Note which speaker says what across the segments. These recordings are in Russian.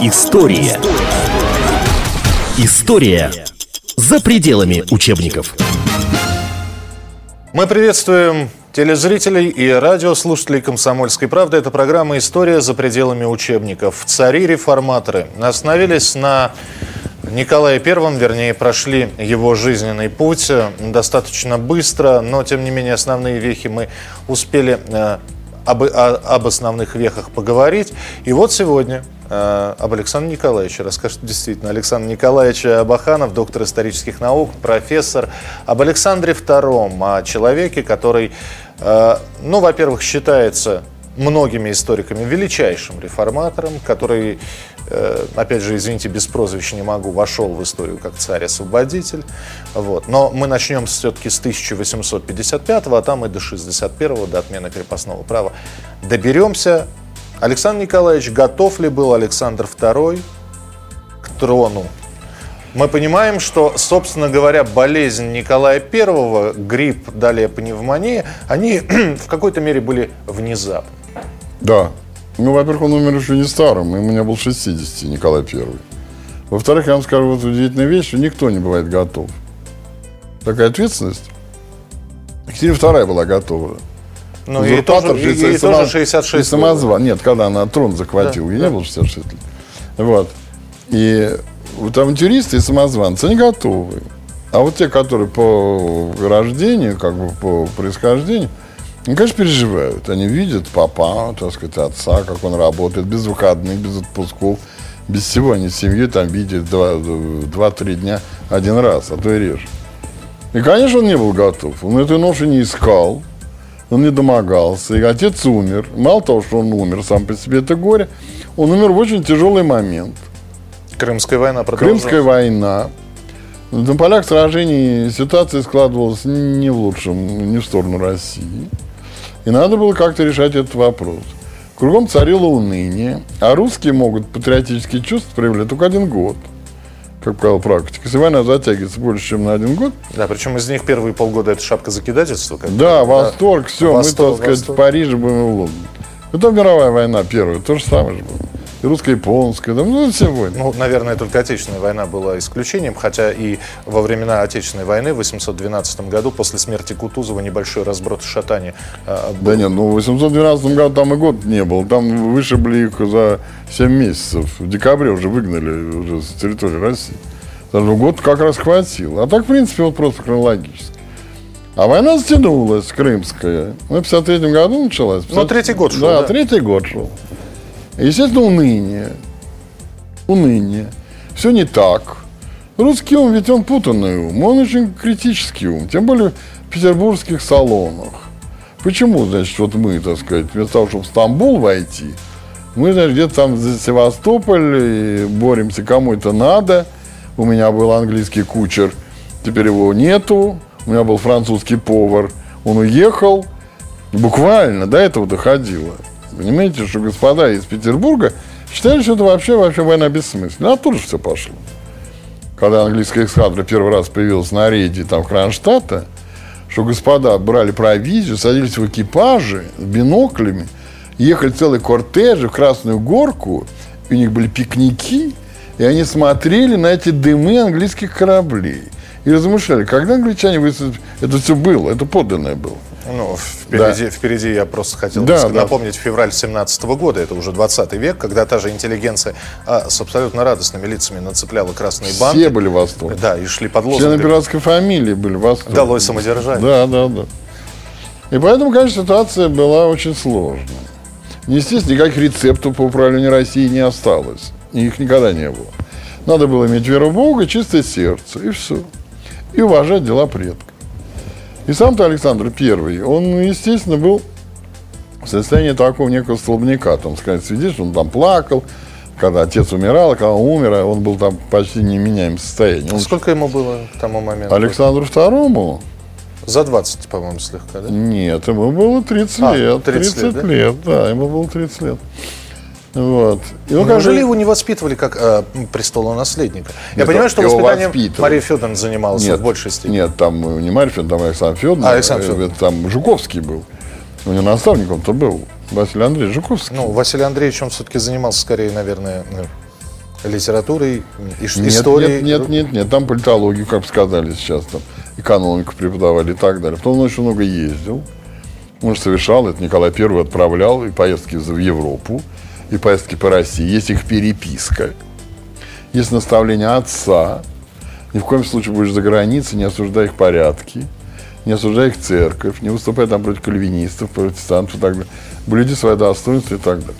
Speaker 1: История. История за пределами учебников.
Speaker 2: Мы приветствуем телезрителей и радиослушателей «Комсомольской правды». Это программа «История за пределами учебников». Цари-реформаторы остановились на Николае Первом, вернее, прошли его жизненный путь достаточно быстро, но, тем не менее, основные вехи мы успели э, об, об основных вехах поговорить. И вот сегодня э, об Александре Николаевиче расскажет действительно Александр Николаевич Абаханов, доктор исторических наук, профессор. Об Александре Втором, о человеке, который, э, ну, во-первых, считается многими историками величайшим реформатором, который, э, опять же, извините, без прозвища не могу, вошел в историю как царь-освободитель. Вот. Но мы начнем все-таки с 1855, а там и до 61 до отмены крепостного права доберемся. Александр Николаевич, готов ли был Александр II к трону? Мы понимаем, что, собственно говоря, болезнь Николая I, грипп, далее пневмония, они в какой-то мере были внезапны.
Speaker 3: Да. Ну, во-первых, он умер еще не старым, ему не был 60, Николай Первый. Во-вторых, я вам скажу вот удивительную вещь, что никто не бывает готов. Такая ответственность. Екатерина Вторая была готова.
Speaker 2: Ну, ей тоже, ей, ей само, тоже 66
Speaker 3: и самозван. Нет, когда она трон захватила, да, ей да. не было 66 лет. Вот. И вот авантюристы и самозванцы, они готовы. А вот те, которые по рождению, как бы по происхождению, ну, конечно, переживают. Они видят папа, так сказать, отца, как он работает, без выходных, без отпусков, без всего. Они семью там видят два-три дня один раз, а то и реже. И, конечно, он не был готов. Он этой ноши не искал, он не домогался. И отец умер. Мало того, что он умер сам по себе, это горе, он умер в очень тяжелый момент.
Speaker 2: Крымская война продолжалась.
Speaker 3: Крымская война. На полях сражений ситуация складывалась не в лучшем, не в сторону России. И надо было как-то решать этот вопрос. Кругом царило уныние, а русские могут патриотические чувства проявлять только один год как правило, практика. Если война затягивается больше, чем на один год.
Speaker 2: Да, причем из них первые полгода это шапка закидательства.
Speaker 3: Как да, восторг, да. все, восторг, мы, так сказать, восторг. в Париже будем в Лондоне. Потом мировая война первая, то же самое же было русско-японская, да, ну, все войны.
Speaker 2: Ну, наверное, только Отечественная война была исключением, хотя и во времена Отечественной войны в 812 году, после смерти Кутузова, небольшой разброд в Шатане
Speaker 3: э, был. Да нет, ну в 812 году там и год не был, там вышибли их за 7 месяцев, в декабре уже выгнали уже с территории России. Даже год как раз хватило. А так, в принципе, вот просто хронологически. А война затянулась, крымская. Ну, в 53 году началась. 50...
Speaker 2: Ну, третий год шел,
Speaker 3: да? Да, третий год шел. Естественно, уныние. Уныние. Все не так. Русский ум, ведь он путанный ум, он очень критический ум, тем более в петербургских салонах. Почему, значит, вот мы, так сказать, вместо того, чтобы в Стамбул войти, мы, значит, где-то там за Севастополь и боремся, кому это надо. У меня был английский кучер, теперь его нету. У меня был французский повар, он уехал. Буквально до этого доходило. Понимаете, что господа из Петербурга считали, что это вообще, вообще война бессмысленна. А тут же все пошло. Когда английская эскадра первый раз появилась на рейде там Кронштадта, что господа брали провизию, садились в экипажи с биноклями, ехали целые кортежи в Красную Горку, у них были пикники, и они смотрели на эти дымы английских кораблей. И размышляли, когда англичане высадят... Это все было, это подлинное было.
Speaker 2: Ну, впереди, да. впереди я просто хотел да, напомнить да. февраль 17 года, это уже 20 век, когда та же интеллигенция а, с абсолютно радостными лицами нацепляла красные банки.
Speaker 3: Все были в восторге.
Speaker 2: Да, и шли под
Speaker 3: лозунгами. Члены пиратской фамилии были в восторге.
Speaker 2: Долой самодержание.
Speaker 3: Да, да, да. И поэтому, конечно, ситуация была очень сложная. Естественно, никаких рецептов по управлению Россией не осталось. Их никогда не было. Надо было иметь веру в Бога, чистое сердце, и все. И уважать дела предков. И сам-то Александр Первый, он, естественно, был в состоянии такого некого столбняка. Там, сказать, свидетель, он там плакал, когда отец умирал, когда он умер, а он был там почти неменяемом состоянии. Он...
Speaker 2: Сколько ему было к тому моменту?
Speaker 3: Александру Второму?
Speaker 2: За 20, по-моему, слегка, да?
Speaker 3: Нет, ему было 30 а, лет. 30, 30 лет, да? лет, да, ему было 30 лет. Вот.
Speaker 2: И он Неужели как... его не воспитывали как э, престолонаследника? Я нет, понимаю, что воспитанием Мария Федоровна занималась
Speaker 3: нет,
Speaker 2: в большей степени.
Speaker 3: Нет, там не Мария Федоровна, там Александр Федоровна.
Speaker 2: А, Александр Федоровна.
Speaker 3: Там Жуковский был. У него наставником-то был. Василий Андреевич Жуковский.
Speaker 2: Ну, Василий Андреевич, он все-таки занимался скорее, наверное, ну, литературой, иш-
Speaker 3: Нет,
Speaker 2: историей.
Speaker 3: Нет, нет, нет, нет, там политологию, как сказали сейчас, там экономику преподавали и так далее. Потом он очень много ездил. Он же совершал, это Николай Первый отправлял и поездки в Европу, и поездки по России. Есть их переписка, есть наставление отца. Ни в коем случае будешь за границей, не осуждай их порядки, не осуждай их церковь, не выступай там против кальвинистов, протестантов и так далее. Блюди свое достоинство и так далее.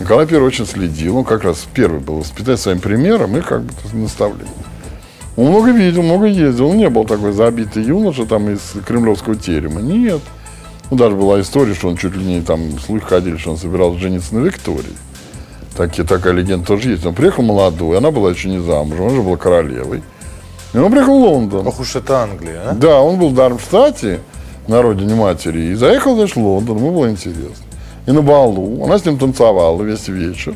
Speaker 3: Николай Первый очень следил, он как раз первый был воспитать своим примером и как бы наставлением. Он много видел, много ездил. Он не был такой забитый юноша там из кремлевского терема. Нет. Ну, даже была история, что он чуть ли не там, слухи ходили, что он собирался жениться на Виктории. Такие, такая легенда тоже есть. Он приехал молодой, она была еще не замужем, он же был королевой. И он приехал в Лондон.
Speaker 2: Ох уж это Англия, а?
Speaker 3: Да, он был в Дармштадте, на родине матери, и заехал, значит, в Лондон, ему было интересно. И на балу, она с ним танцевала весь вечер.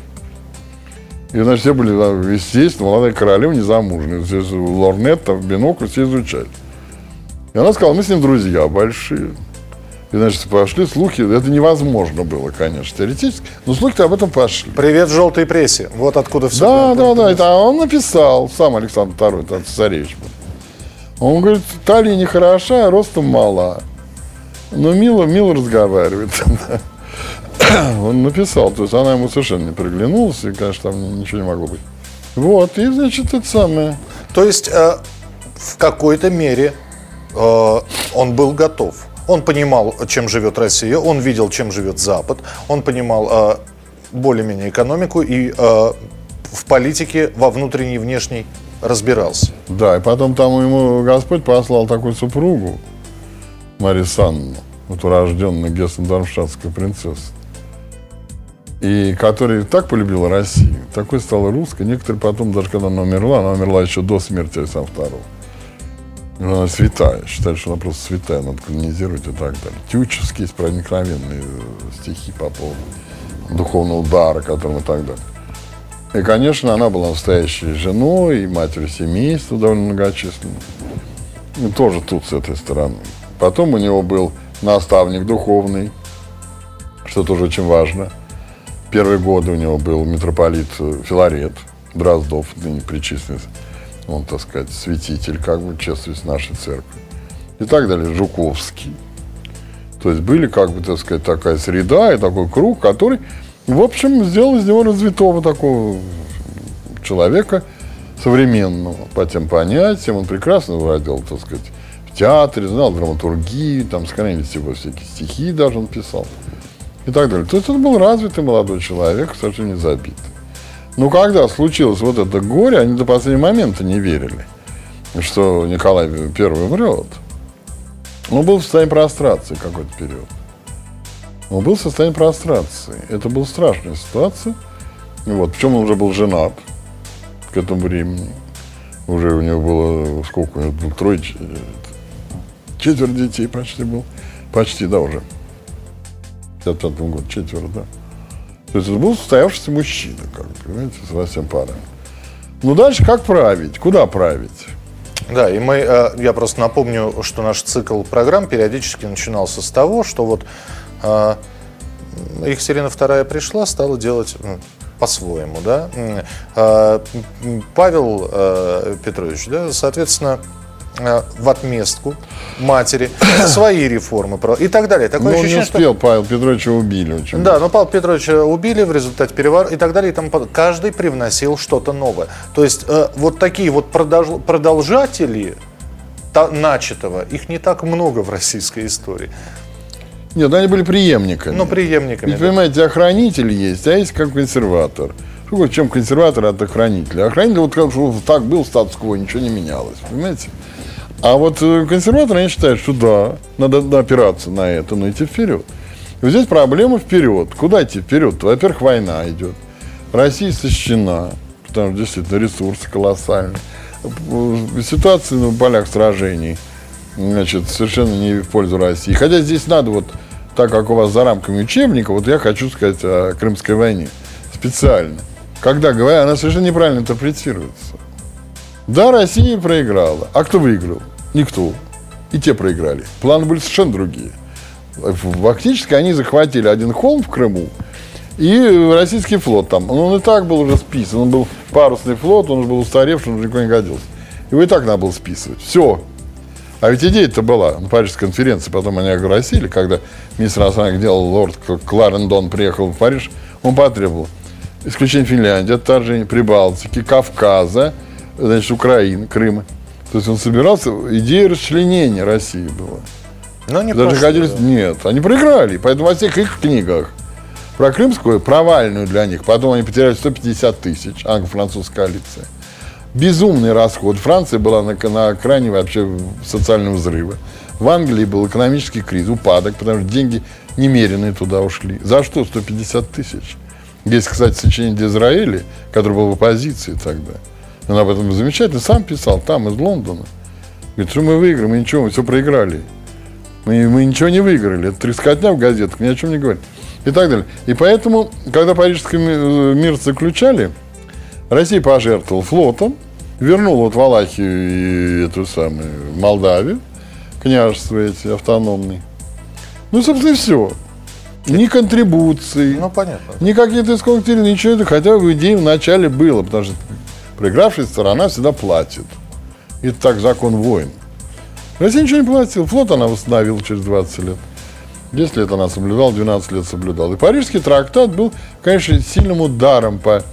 Speaker 3: И, значит, все были, да, естественно, молодая королева, незамужняя. Здесь лорнет, там, бинокль, все изучали. И она сказала, мы с ним друзья большие. И, значит, пошли слухи, это невозможно было, конечно, теоретически, но слухи об этом пошли.
Speaker 2: Привет желтой прессе. Вот откуда все.
Speaker 3: Да, да, да. Это он написал, сам Александр II, это царевич был. Он говорит, талия не хороша, а ростом мала. Но мило, мило разговаривает. Он написал, то есть она ему совершенно не приглянулась, и, конечно, там ничего не могло быть. Вот, и, значит, это самое.
Speaker 2: То есть э, в какой-то мере э, он был готов. Он понимал, чем живет Россия, он видел, чем живет Запад, он понимал э, более-менее экономику и э, в политике во внутренней и внешней разбирался.
Speaker 3: Да, и потом там ему Господь послал такую супругу, Марию Санну, вот урожденную Гессен-Дармштадтская принцесса. И которая так полюбила Россию, такой стала русской. Некоторые потом, даже когда она умерла, она умерла еще до смерти Александра II. Она святая, считают, что она просто святая, надо канонизировать и так далее. Тючевские проникновенные э, стихи по поводу духовного дара, которым и так далее. И, конечно, она была настоящей женой и матерью семейства довольно многочисленной. И тоже тут с этой стороны. Потом у него был наставник духовный, что тоже очень важно. Первые годы у него был митрополит э, Филарет Дроздов, ныне причисленный. Он, так сказать, святитель, как бы, чествует нашей церкви. И так далее, Жуковский. То есть были, как бы, так сказать, такая среда и такой круг, который, в общем, сделал из него развитого такого человека современного по тем понятиям. Он прекрасно владел, так сказать, в театре, знал драматургию, там сохранились его всякие стихи даже он писал и так далее. То есть он был развитый молодой человек, совершенно не забитый. Но когда случилось вот это горе, они до последнего момента не верили, что Николай I умрет. Он был в состоянии прострации какой-то период. Он был в состоянии прострации. Это была страшная ситуация. Вот. Причем он уже был женат к этому времени. Уже у него было, сколько у него было, трое, четверть детей почти был. Почти, да, уже. В 55 году, четверо, да. То есть это был состоявшийся мужчина, как понимаете, со всем парами. Ну, дальше как править? Куда править?
Speaker 2: Да, и мы, э, я просто напомню, что наш цикл программ периодически начинался с того, что вот э, Екатерина II пришла, стала делать по-своему, да. Э, Павел Петрович, да, соответственно, в отместку матери свои реформы и так далее. Такое
Speaker 3: Но он не
Speaker 2: ощущение, что-
Speaker 3: успел, Павел Петровича убили очень.
Speaker 2: да, но Павла Петровича убили в результате перевара и так далее. И подобное. Каждый привносил что-то новое. То есть э, вот такие вот продолж- продолжатели начатого, их не так много в российской истории.
Speaker 3: Нет, ну, они были преемниками.
Speaker 2: Но преемниками.
Speaker 3: Ведь,
Speaker 2: да.
Speaker 3: понимаете, охранитель есть, а есть как консерватор. Что чем консерватор от охранителя? Охранитель, вот как что так был статус-кво, ничего не менялось, понимаете? А вот э, консерваторы, они считают, что да, надо опираться на это, но идти вперед. И вот здесь проблема вперед. Куда идти вперед? Во-первых, война идет. Россия истощена, потому что действительно ресурсы колоссальные. Э, Ситуация на полях сражений значит, совершенно не в пользу России. Хотя здесь надо вот, так как у вас за рамками учебника, вот я хочу сказать о Крымской войне специально. Когда говорят, она совершенно неправильно интерпретируется. Да, Россия проиграла. А кто выиграл? Никто. И те проиграли. Планы были совершенно другие. Фактически они захватили один холм в Крыму и российский флот там. Ну, Он и так был уже списан. Он был парусный флот, он уже был устаревший, он уже никуда не годился. Его и так надо было списывать. Все. А ведь идея-то была на Парижской конференции, потом они огласили, когда министр иностранных дел лорд Кларендон приехал в Париж, он потребовал исключение Финляндии, отторжение Прибалтики, Кавказа, значит, Украины, Крыма. То есть он собирался, идея расчленения России была.
Speaker 2: Но не
Speaker 3: Даже
Speaker 2: да.
Speaker 3: нет, они проиграли. Поэтому во всех их книгах про Крымскую, провальную для них, потом они потеряли 150 тысяч, англо-французская коалиция. Безумный расход. Франция была на, на окраине вообще социального взрыва. В Англии был экономический кризис, упадок, потому что деньги немеренные туда ушли. За что 150 тысяч? Есть, кстати, сочинение Дизраэли, который был в оппозиции тогда. Он об этом замечательно сам писал, там, из Лондона. Говорит, что мы выиграем, мы ничего, мы все проиграли. Мы, мы ничего не выиграли. Это трескотня в газетах, ни о чем не говорит. И так далее. И поэтому, когда Парижский ми- мир заключали, Россия пожертвовала флотом, вернула вот Валахию и эту самую Молдавию, княжество эти автономные. Ну, собственно, и все. Ни контрибуций,
Speaker 2: Ну, понятно.
Speaker 3: ни каких-то исконных территорий, ничего хотя в идее в начале было, потому что проигравшая сторона всегда платит. Это так закон войн. Россия ничего не платила. Флот она восстановила через 20 лет. 10 лет она соблюдала, 12 лет соблюдала. И Парижский трактат был, конечно, сильным ударом по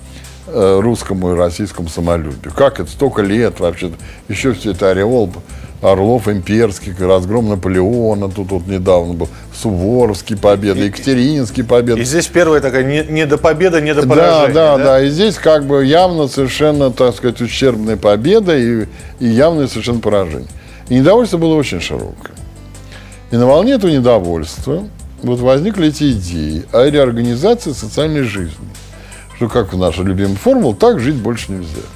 Speaker 3: э, русскому и российскому самолюбию. Как это? Столько лет вообще. Еще все это ореол Орлов имперских, разгром Наполеона, тут вот недавно был, Суворовский победа, Екатерининский победа.
Speaker 2: И здесь первая такая не, не до победы, не до
Speaker 3: Да,
Speaker 2: поражения.
Speaker 3: да, да, И здесь как бы явно совершенно, так сказать, ущербная победа и, и явное совершенно поражение. И недовольство было очень широкое. И на волне этого недовольства вот возникли эти идеи о реорганизации социальной жизни. Что как в нашей любимой формуле, так жить больше нельзя.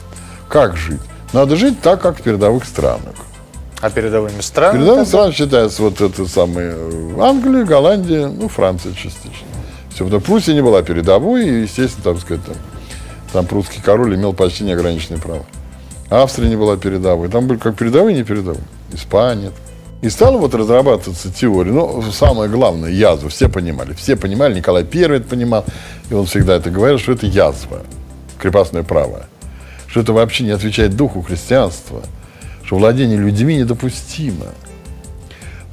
Speaker 3: Как жить? Надо жить так, как в передовых странах.
Speaker 2: А передовыми странами?
Speaker 3: Передовые
Speaker 2: тогда?
Speaker 3: страны считаются вот это самые э, Англия, Голландия, ну, Франция частично. Все, потому Пруссия не была передовой, и, естественно, там, сказать, там, там прусский король имел почти неограниченные права. Австрия не была передовой. Там были как передовые, не передовые. Испания. И стала вот разрабатываться теория. Ну, самое главное, язва. Все понимали. Все понимали, Николай I это понимал. И он всегда это говорил, что это язва, крепостное право. Что это вообще не отвечает духу христианства. Что владение людьми недопустимо.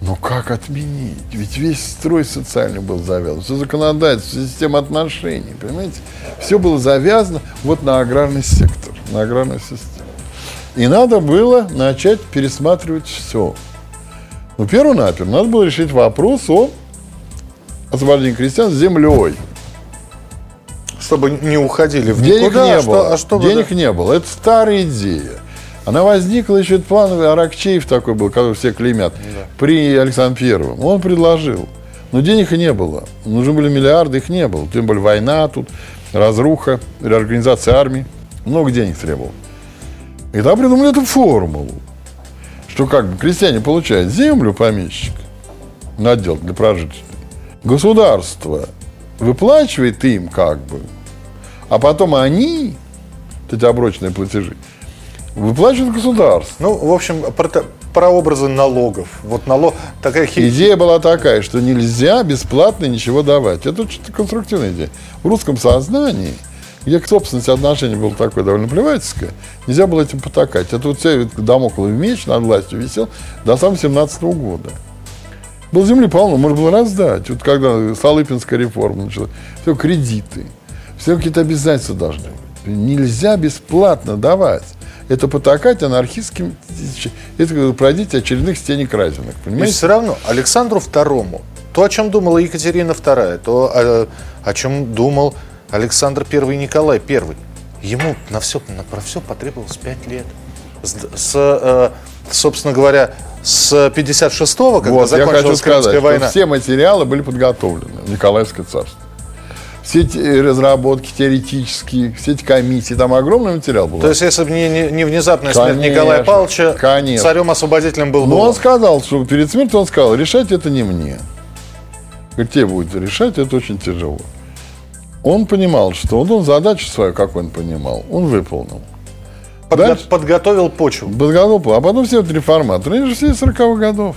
Speaker 3: Но как отменить? Ведь весь строй социальный был завязан, все законодательство, система отношений, понимаете? Все было завязано вот на аграрный сектор, на аграрную систему. И надо было начать пересматривать все. Ну, перво-наперво, надо было решить вопрос о освобождении крестьян землей.
Speaker 2: Чтобы не уходили в
Speaker 3: Денег
Speaker 2: никуда,
Speaker 3: не
Speaker 2: а
Speaker 3: было.
Speaker 2: Что, а чтобы,
Speaker 3: Денег
Speaker 2: да.
Speaker 3: не было. Это старая идея. Она возникла еще, это план Аракчеев такой был, который все клеймят, при Александре Первом. Он предложил. Но денег не было. Нужны были миллиарды, их не было. Тем более война тут, разруха, реорганизация армии. Много денег требовал. И тогда придумали эту формулу, что как бы крестьяне получают землю, помещик, надел для прожития. Государство выплачивает им как бы, а потом они, эти оброчные платежи, выплачивают государство.
Speaker 2: Ну, в общем, про, прообразы налогов. Вот налог, такая хи-
Speaker 3: Идея была такая, что нельзя бесплатно ничего давать. Это очень конструктивная идея. В русском сознании, где к собственности отношение было такое довольно плевательское, нельзя было этим потакать. Это вот все домоклый меч над властью висел до самого 17 года. Был земли полно, можно было раздать. Вот когда Столыпинская реформа началась, все кредиты, все какие-то обязательства должны быть. Нельзя бесплатно давать. Это потакать анархистским, это пройдите очередных стенек разинок.
Speaker 2: И
Speaker 3: Понимаете?
Speaker 2: все равно Александру II, то, о чем думала Екатерина II, то, о, о чем думал Александр I и Николай I, ему на все, на, про все потребовалось 5 лет. С, с, э, собственно говоря, с 56-го, когда
Speaker 3: Вот,
Speaker 2: закончилась
Speaker 3: сказать,
Speaker 2: Крымская война,
Speaker 3: что все материалы были подготовлены в Николаевское царство. Все эти разработки теоретические, все эти комиссии, там огромный материал был.
Speaker 2: то есть, если бы не, не, не внезапная смерть
Speaker 3: Конечно,
Speaker 2: Николая Павловича,
Speaker 3: конечно.
Speaker 2: царем-освободителем был бы
Speaker 3: Но он сказал, что перед смертью он сказал, решать это не мне. Говорит, тебе будет решать, это очень тяжело. Он понимал, что он, он задачу свою, как он понимал, он выполнил.
Speaker 2: Подго-
Speaker 3: Дальше-
Speaker 2: подготовил почву.
Speaker 3: Подготовил, а потом все вот реформаторы, они же все из 40-х годов.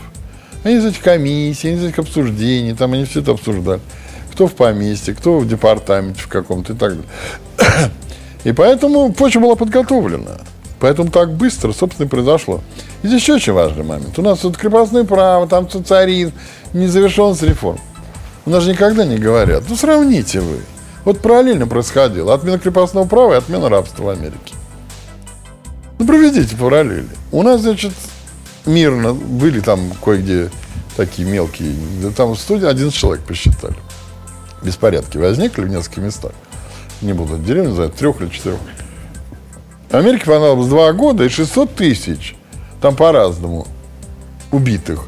Speaker 3: Они из этих комиссий, они из этих обсуждений, там они все это обсуждали. Кто в поместье, кто в департаменте в каком-то и так далее. И поэтому почва была подготовлена. Поэтому так быстро, собственно, и произошло. И здесь еще очень важный момент. У нас тут крепостное право, там социализм, незавершенность реформ. У нас же никогда не говорят. Ну, сравните вы. Вот параллельно происходило отмена крепостного права и отмена рабства в Америке. Ну, проведите параллели. У нас, значит, мирно были там кое-где такие мелкие, там в студии 11 человек посчитали. Беспорядки возникли в нескольких местах. Не буду деревню называть, трех или четырех. Америке понадобилось два года и 600 тысяч, там по-разному, убитых.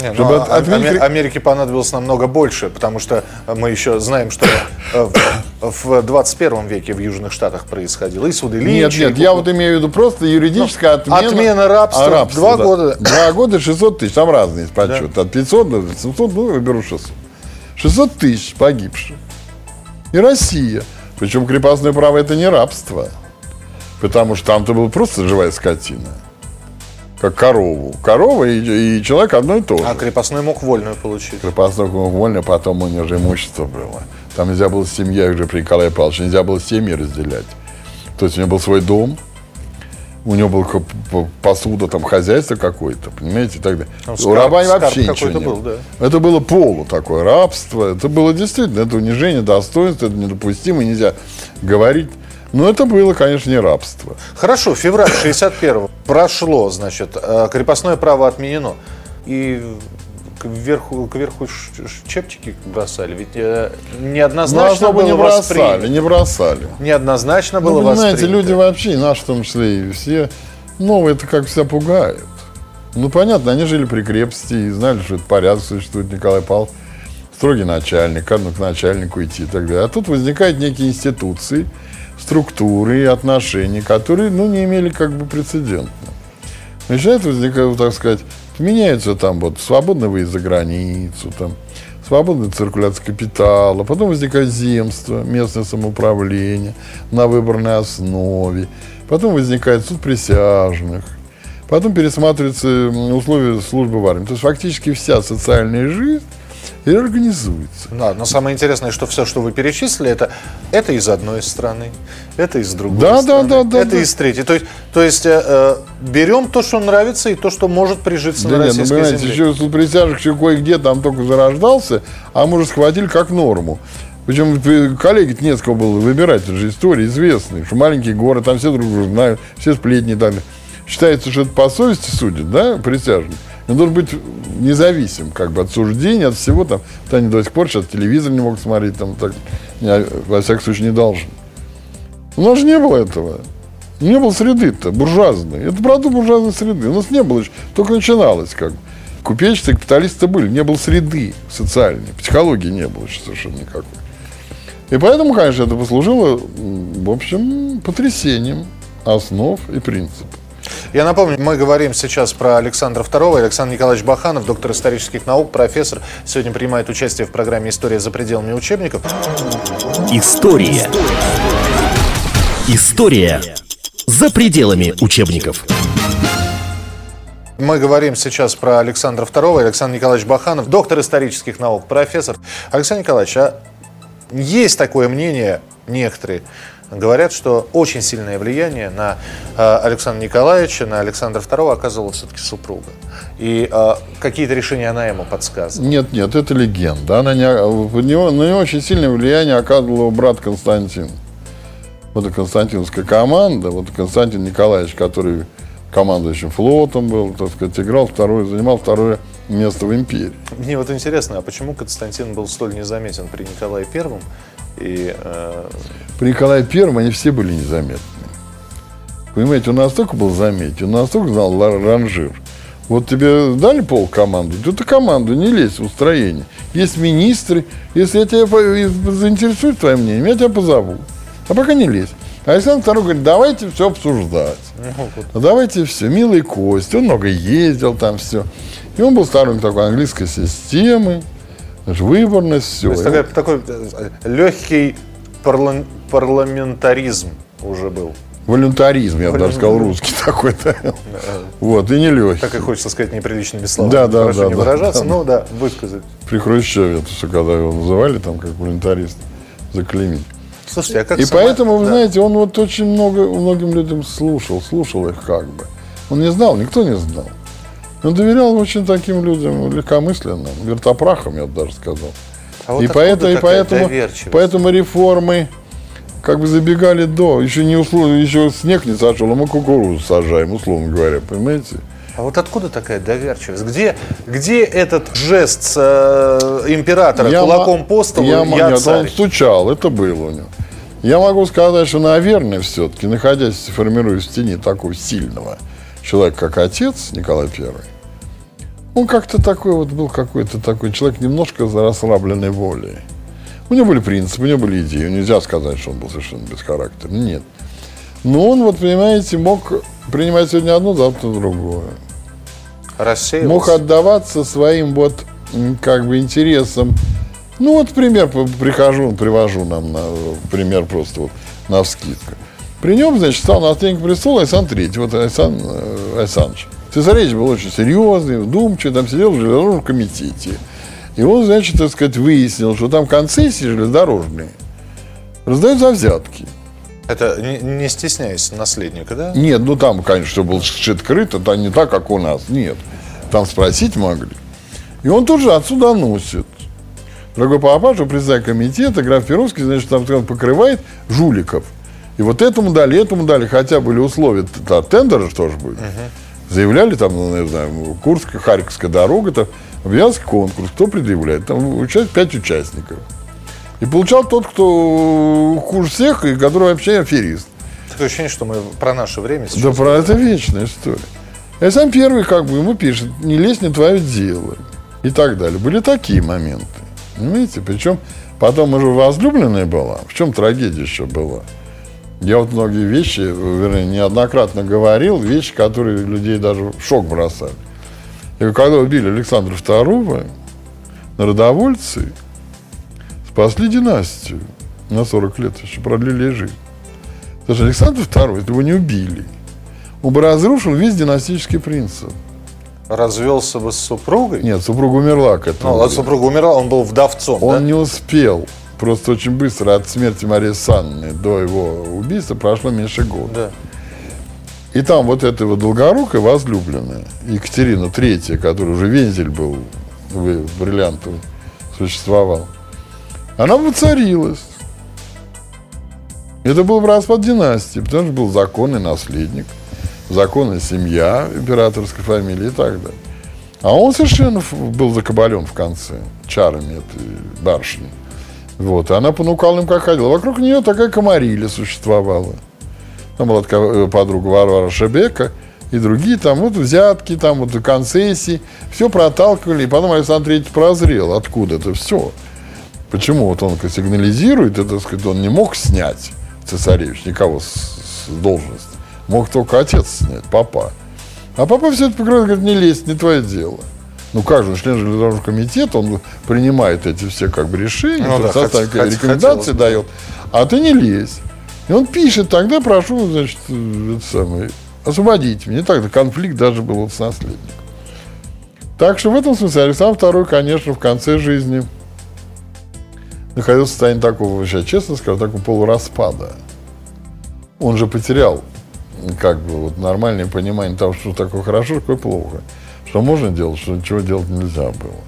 Speaker 2: Не, ну,
Speaker 3: Чтобы
Speaker 2: а-
Speaker 3: от- отменить
Speaker 2: Аме-
Speaker 3: кри-
Speaker 2: Америке понадобилось намного больше, потому что мы еще знаем, что э, в в 21 веке в Южных Штатах происходило. И суды
Speaker 3: Нет,
Speaker 2: Линча,
Speaker 3: нет,
Speaker 2: и
Speaker 3: я вот имею в виду просто юридическая отмена.
Speaker 2: Ну, отмена рабства, два года.
Speaker 3: Два года 600 тысяч, там разные подсчеты. От 500 до 700, ну, выберу 600. 600 тысяч погибших. И Россия. Причем крепостное право это не рабство. Потому что там-то была просто живая скотина. Как корову. Корова и, и человек одно и то же.
Speaker 2: А крепостной мог вольную получить.
Speaker 3: Крепостной вольно, потом у него же имущество было. Там нельзя было семья уже при Николае Павловиче, нельзя было семьи разделять. То есть у него был свой дом, у него был ка- п- посуда, там, хозяйство какое-то, понимаете, и так далее.
Speaker 2: Там
Speaker 3: у раба вообще ничего не
Speaker 2: был,
Speaker 3: было. Это было полу такое рабство. Это было действительно, это унижение достоинства, это недопустимо, нельзя говорить. Но это было, конечно, не рабство.
Speaker 2: Хорошо, февраль 61 прошло, значит, э, крепостное право отменено. И кверху, кверху чепчики бросали. Ведь э,
Speaker 3: Но
Speaker 2: неоднозначно
Speaker 3: особо
Speaker 2: было
Speaker 3: не бросали,
Speaker 2: воспринято.
Speaker 3: не бросали.
Speaker 2: Неоднозначно
Speaker 3: Ну,
Speaker 2: было
Speaker 3: вы знаете,
Speaker 2: воспринято.
Speaker 3: люди вообще, наши в том числе, и все, новые это как всегда пугает. Ну, понятно, они жили при крепости и знали, что это порядок существует. Николай Павлович строгий начальник, как к начальнику идти и так далее. А тут возникают некие институции, структуры и отношения, которые, ну, не имели как бы прецедента. Начинает возникать, так сказать, меняется там вот свободный выезд за границу, там, свободная циркуляция капитала, потом возникает земство, местное самоуправление на выборной основе, потом возникает суд присяжных, потом пересматриваются условия службы в армии. То есть фактически вся социальная жизнь реорганизуется.
Speaker 2: Да, но самое интересное, что все, что вы перечислили, это, это из одной страны, это из другой
Speaker 3: Да,
Speaker 2: страны,
Speaker 3: да, да,
Speaker 2: это
Speaker 3: да.
Speaker 2: из третьей. То есть, то есть э, э, берем то, что нравится, и то, что может прижиться
Speaker 3: Да
Speaker 2: на
Speaker 3: нет, ну,
Speaker 2: российской
Speaker 3: понимаете,
Speaker 2: земле.
Speaker 3: еще суд присяжных еще кое-где там только зарождался, а мы уже схватили как норму. Причем э, коллеги не с кого было выбирать, это же история известная, что маленький город, там все друг друга знают, все сплетни и так далее. Считается, что это по совести судят, да, присяжных. Он должен быть независим, как бы от суждения, от всего там. Они до сих пор сейчас телевизор не могут смотреть, там, так, не, во всяком случае, не должны. У нас же не было этого. Не было среды-то буржуазной. Это продукт буржуазной среды. У нас не было еще. Только начиналось как бы. И капиталисты были. Не было среды социальной. Психологии не было еще совершенно никакой. И поэтому, конечно, это послужило, в общем, потрясением основ и принципов.
Speaker 2: Я напомню, мы говорим сейчас про Александра II. Александр Николаевич Баханов, доктор исторических наук, профессор, сегодня принимает участие в программе «История за пределами учебников».
Speaker 1: История. История за пределами учебников.
Speaker 2: Мы говорим сейчас про Александра II. Александр Николаевич Баханов, доктор исторических наук, профессор. Александр Николаевич, а есть такое мнение, некоторые говорят, что очень сильное влияние на э, Александра Николаевича, на Александра II оказывала все-таки супруга. И э, какие-то решения она ему подсказывала.
Speaker 3: Нет, нет, это легенда. Она не, него, на него очень сильное влияние оказывал его брат Константин. Вот это Константиновская команда, вот Константин Николаевич, который командующим флотом был, так сказать, играл второе, занимал второе место в империи.
Speaker 2: Мне вот интересно, а почему Константин был столь незаметен при Николае Первом? И э,
Speaker 3: При Николае Первом они все были незаметны. Понимаете, он настолько был заметен, он настолько знал ранжир. Вот тебе дали пол команду, ты команду, не лезь в устроение. Есть министры, если я тебя заинтересуюсь твоим мнением, я тебя позову. А пока не лезь. А Александр II говорит, давайте все обсуждать.
Speaker 2: ну,
Speaker 3: Ну, Давайте все, милый Кость, он много ездил там все. И он был сторонник такой английской системы, выборность, все.
Speaker 2: То есть такой, такой э, легкий парламентаризм уже был.
Speaker 3: волюнтаризм, я бы даже сказал, русский такой, да. Вот, и не легкий.
Speaker 2: Так и хочется сказать неприличными словами.
Speaker 3: Да, да, да,
Speaker 2: не
Speaker 3: да,
Speaker 2: выражаться,
Speaker 3: да.
Speaker 2: но да, высказать.
Speaker 3: При Хрущеве, это все, когда его называли там как волюнтарист, заклеймить.
Speaker 2: Слушайте, а как
Speaker 3: И
Speaker 2: сама-
Speaker 3: поэтому, вы
Speaker 2: Да.
Speaker 3: знаете, он вот очень много, многим людям слушал, слушал их как бы. Он не знал, никто не знал. Он доверял очень таким людям легкомысленным, вертопрахам, я бы даже сказал.
Speaker 2: А вот
Speaker 3: и, поэтому, и, поэтому, поэтому реформы как бы забегали до. Еще не условно, еще снег не сошел, а мы кукурузу сажаем, условно говоря, понимаете?
Speaker 2: А вот откуда такая доверчивость? Где, где этот жест с, э, императора кулаком
Speaker 3: мо-
Speaker 2: по столу?
Speaker 3: я,
Speaker 2: Я,
Speaker 3: нет,
Speaker 2: царь»?
Speaker 3: он стучал, это было у него. Я могу сказать, что, наверное, все-таки, находясь, формируясь в тени такого сильного человека, как отец Николай Первый, он как-то такой вот был какой-то такой человек немножко за расслабленной волей. У него были принципы, у него были идеи. Нельзя сказать, что он был совершенно бесхарактерный. Нет. Но он, вот, понимаете, мог принимать сегодня одно, завтра другое
Speaker 2: Рассеивался.
Speaker 3: мог отдаваться своим вот как бы интересам. Ну вот пример прихожу, привожу нам на пример просто вот на вскидку. При нем, значит, стал наследник престола Александр III, вот Александр э, Александрович. Цесаревич был очень серьезный, вдумчивый, там сидел в железнодорожном комитете. И он, значит, так сказать, выяснил, что там концессии железнодорожные раздают за взятки.
Speaker 2: Это не, не стесняясь наследника, да?
Speaker 3: Нет, ну там, конечно, все было открыто, это не так, как у нас. Нет. Там спросить могли. И он тут же отсюда носит. Дорогой папаша, председатель комитета, граф Перовский, значит, там покрывает жуликов. И вот этому дали, этому дали, хотя были условия, т- тендера же тоже были. Заявляли там, ну, не знаю, Курская, Харьковская дорога, там объявился конкурс, кто предъявляет, там участвует пять участников. И получал тот, кто хуже всех, и который вообще аферист.
Speaker 2: Такое ощущение, что мы про наше время сейчас.
Speaker 3: Да, про это вечная история. Я сам первый, как бы, ему пишет, не лезь, не твое дело. И так далее. Были такие моменты. Понимаете? Причем потом уже возлюбленная была. В чем трагедия еще была? Я вот многие вещи, вернее, неоднократно говорил, вещи, которые людей даже в шок бросали. И когда убили Александра II, народовольцы спасли династию на 40 лет, еще продлили ей жизнь. Потому что Александр II, его не убили, он бы разрушил весь династический принцип.
Speaker 2: Развелся бы с супругой?
Speaker 3: Нет, супруга умерла к этому.
Speaker 2: Ну, а супруга умерла, он был вдовцом,
Speaker 3: Он
Speaker 2: да?
Speaker 3: не успел. Просто очень быстро от смерти Марии Санны до его убийства прошло меньше года.
Speaker 2: Да.
Speaker 3: И там вот эта вот долгорукая возлюбленная, Екатерина Третья, которая уже вензель был, в- бриллиантовый, существовал, она воцарилась. Это был бы распад династии, потому что был законный наследник, законная семья императорской фамилии и так далее. А он совершенно был закабален в конце чарами этой барышни. Вот, и она понукала им, как ходила. Вокруг нее такая комарилия существовала. Там была такая э, подруга Варвара Шебека и другие там вот взятки, там вот концессии. Все проталкивали. И потом Александр Третий прозрел, откуда это все. Почему вот он сигнализирует, это, так сказать, он не мог снять цесаревич никого с, с должности. Мог только отец снять, папа. А папа все это покрывает, говорит, не лезь, не твое дело. Ну как же, он член железнодорожного комитета, он принимает эти все как бы решения,
Speaker 2: Ну да,
Speaker 3: есть составит
Speaker 2: хот- хот-
Speaker 3: рекомендации
Speaker 2: хотелось
Speaker 3: дает, а ты не лезь. И он пишет, тогда прошу, значит, это самое, освободите меня. И тогда конфликт даже был вот с наследником. Так что в этом смысле Александр II, конечно, в конце жизни находился в состоянии такого, сейчас честно скажу, такого полураспада. Он же потерял как бы вот нормальное понимание того, что такое хорошо, что такое плохо. Что можно делать, что ничего делать нельзя было.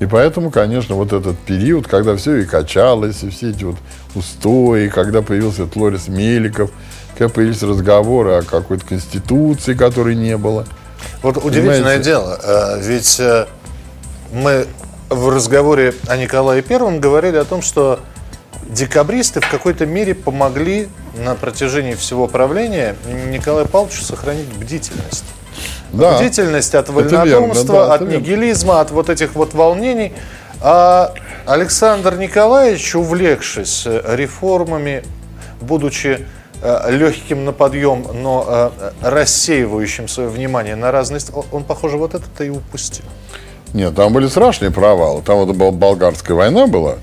Speaker 3: И поэтому, конечно, вот этот период, когда все и качалось, и все эти вот устои, когда появился этот Лорис Меликов, когда появились разговоры о какой-то конституции, которой не было.
Speaker 2: Вот удивительное
Speaker 3: Понимаете?
Speaker 2: дело, э, ведь э, мы в разговоре о Николае Первом говорили о том, что декабристы в какой-то мере помогли на протяжении всего правления Николаю Павловичу сохранить бдительность.
Speaker 3: Да.
Speaker 2: Бдительность от
Speaker 3: Это верно,
Speaker 2: вольнодумства,
Speaker 3: да,
Speaker 2: от
Speaker 3: верно.
Speaker 2: нигилизма, от вот этих вот волнений. А Александр Николаевич, увлекшись э, реформами, будучи э, легким на подъем, но э, рассеивающим свое внимание на разные... он, похоже, вот это-то и упустил.
Speaker 3: Нет, там были страшные провалы. Там вот была болгарская война была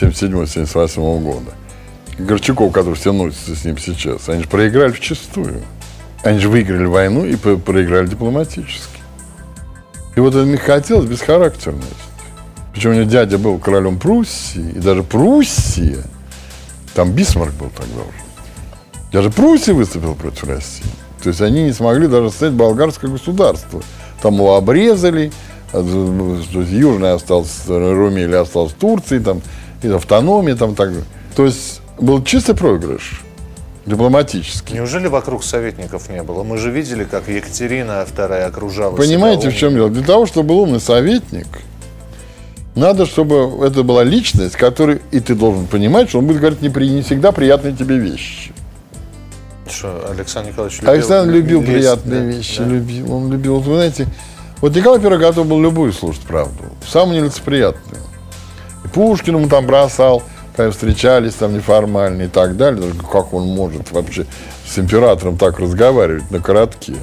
Speaker 3: 77-78 года. Горчаков, который все носится с ним сейчас, они же проиграли в чистую. Они же выиграли войну и проиграли дипломатически. И вот это мне хотелось бесхарактерность. Причем у него дядя был королем Пруссии, и даже Пруссия, там Бисмарк был тогда уже. Даже Пруссия выступила против России. То есть они не смогли даже стать болгарское государство. Там его обрезали, а, то есть Южная осталась, Румелия осталась Турции, там, и автономия там так. То есть был чистый проигрыш дипломатический.
Speaker 2: Неужели вокруг советников не было? Мы же видели, как Екатерина II окружала
Speaker 3: Понимаете, в чем дело? Для того, чтобы был умный советник, надо, чтобы это была личность, которая, и ты должен понимать, что он будет говорить не, при- не всегда приятные тебе вещи.
Speaker 2: Что Александр Николаевич любил,
Speaker 3: Александр любил
Speaker 2: лезть,
Speaker 3: приятные
Speaker 2: да,
Speaker 3: вещи,
Speaker 2: да.
Speaker 3: любил. Он любил, вот вы знаете, вот Николай I готов был любую слушать правду, самую нелицеприятную. И Пушкин ему там бросал, когда встречались там неформально и так далее. Как он может вообще с императором так разговаривать на коротке?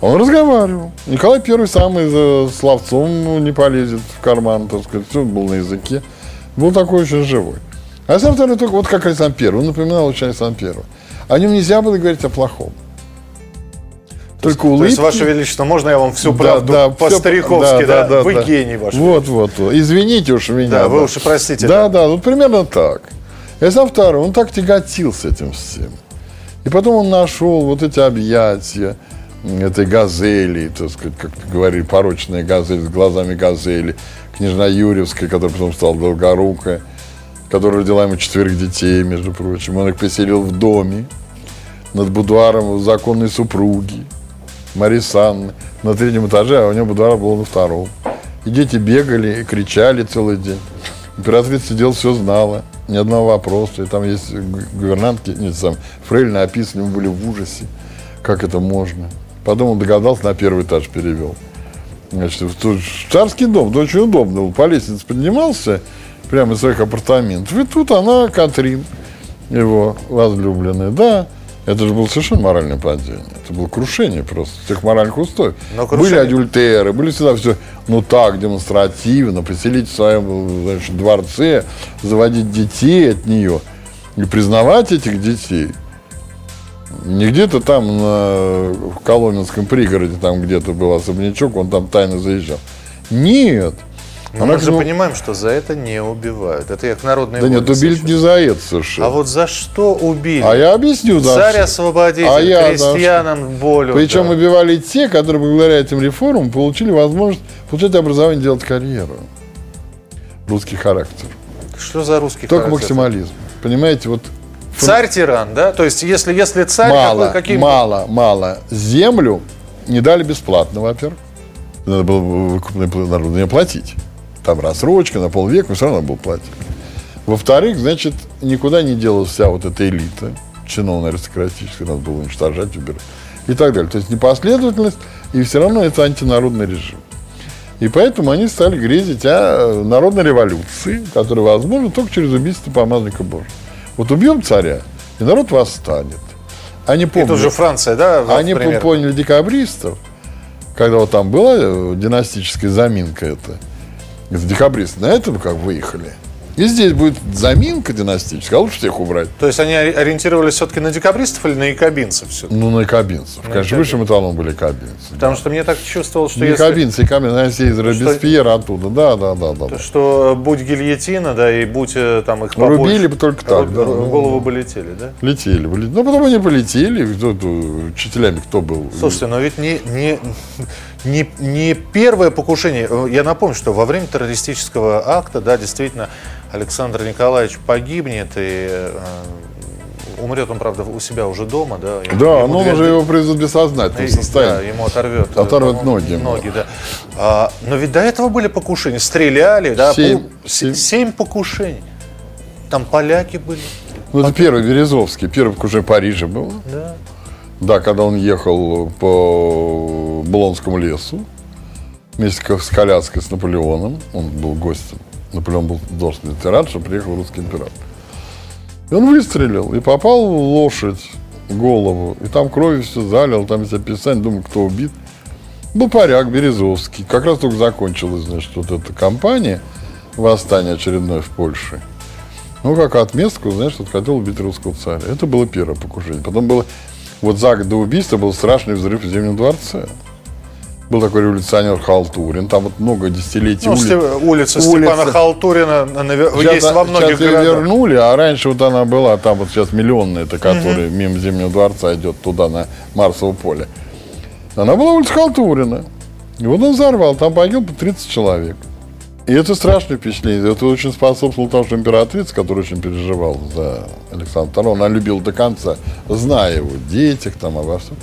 Speaker 3: Он разговаривал. Николай I самый за словцом не полезет в карман, так сказать, все был на языке. Был такой очень живой. А сам второй только вот как Александр Первый, он напоминал очень Александра Первого. О нем нельзя было говорить о плохом. Только
Speaker 2: То
Speaker 3: улыбки.
Speaker 2: есть, Ваше Величество, можно я вам всю
Speaker 3: Да,
Speaker 2: правду
Speaker 3: да,
Speaker 2: по-стариковски,
Speaker 3: всё-
Speaker 2: да, Вы гений, Ваше
Speaker 3: Вот, вот, вот. Извините уж меня.
Speaker 2: Да, вы уж и простите,
Speaker 3: Да, да, вот примерно так. И сам второй, он так тяготился этим всем. И потом он нашел вот эти объятия этой газели, так сказать, как говорили, порочная газель с глазами газели, княжна Юрьевская, которая потом стала долгорукая, которая родила ему четверых детей, между прочим. Он их поселил в доме над будуаром законной супруги. Марии Санны на третьем этаже, а у него будуар был на втором. И дети бегали и кричали целый день. Императрица сидела, все знала, ни одного вопроса. И там есть гувернантки, нет, сам, фрейлины описаны, мы были в ужасе, как это можно. Потом он догадался, на первый этаж перевел. Значит, в царский дом, это очень удобно. По лестнице поднимался прямо из своих апартаментов. И тут она, Катрин, его возлюбленная, да. Это же было совершенно моральное падение. Это было крушение просто всех моральных устоев.
Speaker 2: Но
Speaker 3: Были адюльтеры, были всегда все, ну так, демонстративно, поселить в своем значит, дворце, заводить детей от нее и признавать этих детей. Не где-то там на, в Коломенском пригороде, там где-то был особнячок, он там тайно заезжал. Нет.
Speaker 2: Но
Speaker 3: Она
Speaker 2: мы же
Speaker 3: нему-
Speaker 2: понимаем, что за это не убивают. Это я к народной
Speaker 3: Да нет, убили не за это совершенно.
Speaker 2: А вот за что убили?
Speaker 3: А я объясню, да.
Speaker 2: Царь-освободитель,
Speaker 3: А я, да,
Speaker 2: крестьянам волю.
Speaker 3: Причем
Speaker 2: да.
Speaker 3: убивали те, которые благодаря этим реформам получили возможность получать образование, делать карьеру. Русский характер.
Speaker 2: Что за русский
Speaker 3: Только
Speaker 2: характер?
Speaker 3: максимализм. Понимаете, вот
Speaker 2: Царь-тиран, да? То есть, если, если царь
Speaker 3: мало,
Speaker 2: какой, каким...
Speaker 3: мало, мало. Землю не дали бесплатно, во-первых. Надо было выкупной народу платить. Там рассрочка на полвека, все равно было платить. Во-вторых, значит, никуда не делась вся вот эта элита, чиновно-аристократическая, надо было уничтожать, убирать и так далее. То есть непоследовательность, и все равно это антинародный режим. И поэтому они стали грезить о народной революции, которая возможна только через убийство помазанника Божьего. Вот убьем царя, и народ восстанет. Они
Speaker 2: И
Speaker 3: помнят,
Speaker 2: тут же Франция, да?
Speaker 3: они
Speaker 2: пример?
Speaker 3: поняли декабристов, когда вот там была э, династическая заминка это, из декабристов на этом как выехали. И здесь будет заминка династическая, а лучше всех убрать.
Speaker 2: То есть они ори- ориентировались все-таки на декабристов или на якобинцев все
Speaker 3: Ну, на якобинцев. Конечно, высшим эталоном были якобинцы.
Speaker 2: Потому что мне так чувствовалось, что если...
Speaker 3: Якобинцы, якобинцы, из Робеспьера оттуда. Да, да, да, да. да.
Speaker 2: Что будь гильотина, да, и будь э, там их побольше.
Speaker 3: Рубили бы только так,
Speaker 2: ру-
Speaker 3: да, да.
Speaker 2: Головы бы летели, да?
Speaker 3: Летели, были. Ну, потом они полетели. Кто, кто, учителями кто был?
Speaker 2: Слушайте, но ведь не, не, не, не первое покушение. Я напомню, что во время террористического акта, да, действительно, Александр Николаевич погибнет и э, умрет он, правда, у себя уже дома, да. Ему-
Speaker 3: Да,
Speaker 2: ему
Speaker 3: но он уже его привезут в бессознательном
Speaker 2: И- Да,
Speaker 3: состоянии.
Speaker 2: ему оторвет. э,
Speaker 3: Оторвет
Speaker 2: по-моему,
Speaker 3: ноги ему.
Speaker 2: Ноги, да. А, но ведь до этого были покушения. Стреляли, да.
Speaker 3: Семь.
Speaker 2: пол-
Speaker 3: Семь.
Speaker 2: семь покушений. Там поляки были.
Speaker 3: Ну, это первый Березовский, первый уже в Париже был.
Speaker 2: Да.
Speaker 3: Да, когда он ехал по Блонскому лесу вместе с коляской с Наполеоном, он был гостем. Наполеон был должен тиран, что приехал русский император. И он выстрелил и попал в лошадь, в голову. И там кровью все залил, там есть описание, думаю, кто убит. Был поряк Березовский. Как раз только закончилась, значит, вот эта кампания, восстание очередное в Польше. Ну, как отместку, вот хотел убить русского царя. Это было первое покушение. Потом было, вот за год до убийства был страшный взрыв в Зимнем дворце. Был такой революционер Халтурин, там вот много десятилетий
Speaker 2: Ну,
Speaker 3: улиц.
Speaker 2: Степ- улица Степана
Speaker 3: улица.
Speaker 2: Халтурина наве-
Speaker 3: Сейчас,
Speaker 2: есть во многих
Speaker 3: сейчас
Speaker 2: городах.
Speaker 3: вернули, а раньше вот она была, там вот сейчас миллионная, это которая мимо Зимнего дворца идет туда, на Марсово поле. Она была улица Халтурина. И вот он взорвал, там погиб 30 человек. И это страшное впечатление. Это очень способствовало тому, что императрица, которая очень переживала за Александра II, она любила до конца, зная его, детях там, обо всем.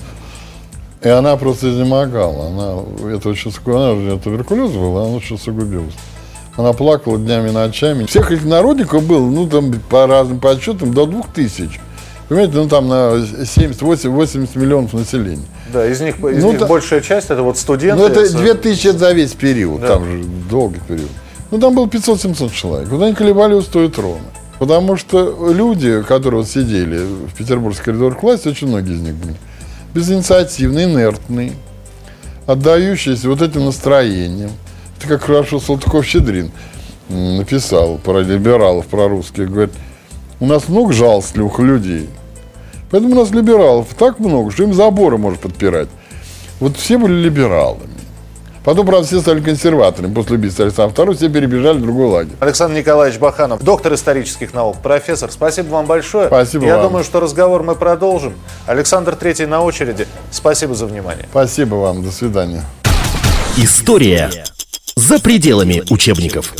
Speaker 3: И она просто изнемогала. Она, это очень, она уже туберкулез был, она очень сугубилась. Она плакала днями и ночами. Всех их народников было, ну, там, по разным подсчетам, до двух тысяч. Понимаете, ну, там на 70-80 миллионов населения.
Speaker 2: Да, из них, из
Speaker 3: Ну,
Speaker 2: них
Speaker 3: да.
Speaker 2: большая часть это вот студенты.
Speaker 3: Ну, это
Speaker 2: с-
Speaker 3: 2000 это за весь период,
Speaker 2: Да.
Speaker 3: там же долгий период. Ну, там было 500-700 человек. Вот они колебали устои трона. Потому что люди, которые вот сидели в Петербургских коридорах власти, очень многие из них были безинициативные, инертные, отдающиеся вот этим настроением. Это как хорошо Салтыков-Щедрин написал про либералов, про русских. Говорит, у нас много жалостливых людей. Поэтому у нас либералов так много, что им заборы может подпирать. Вот все были либералами. Потом, правда, все стали консерваторами. После убийства Александра II все перебежали в другой лагерь.
Speaker 2: Александр Николаевич Баханов, доктор исторических наук, профессор. Спасибо вам большое.
Speaker 3: Спасибо
Speaker 2: Я
Speaker 3: вам.
Speaker 2: думаю, что разговор мы продолжим. Александр Третий на очереди. Спасибо за внимание.
Speaker 3: Спасибо вам. До свидания.
Speaker 1: История за пределами учебников.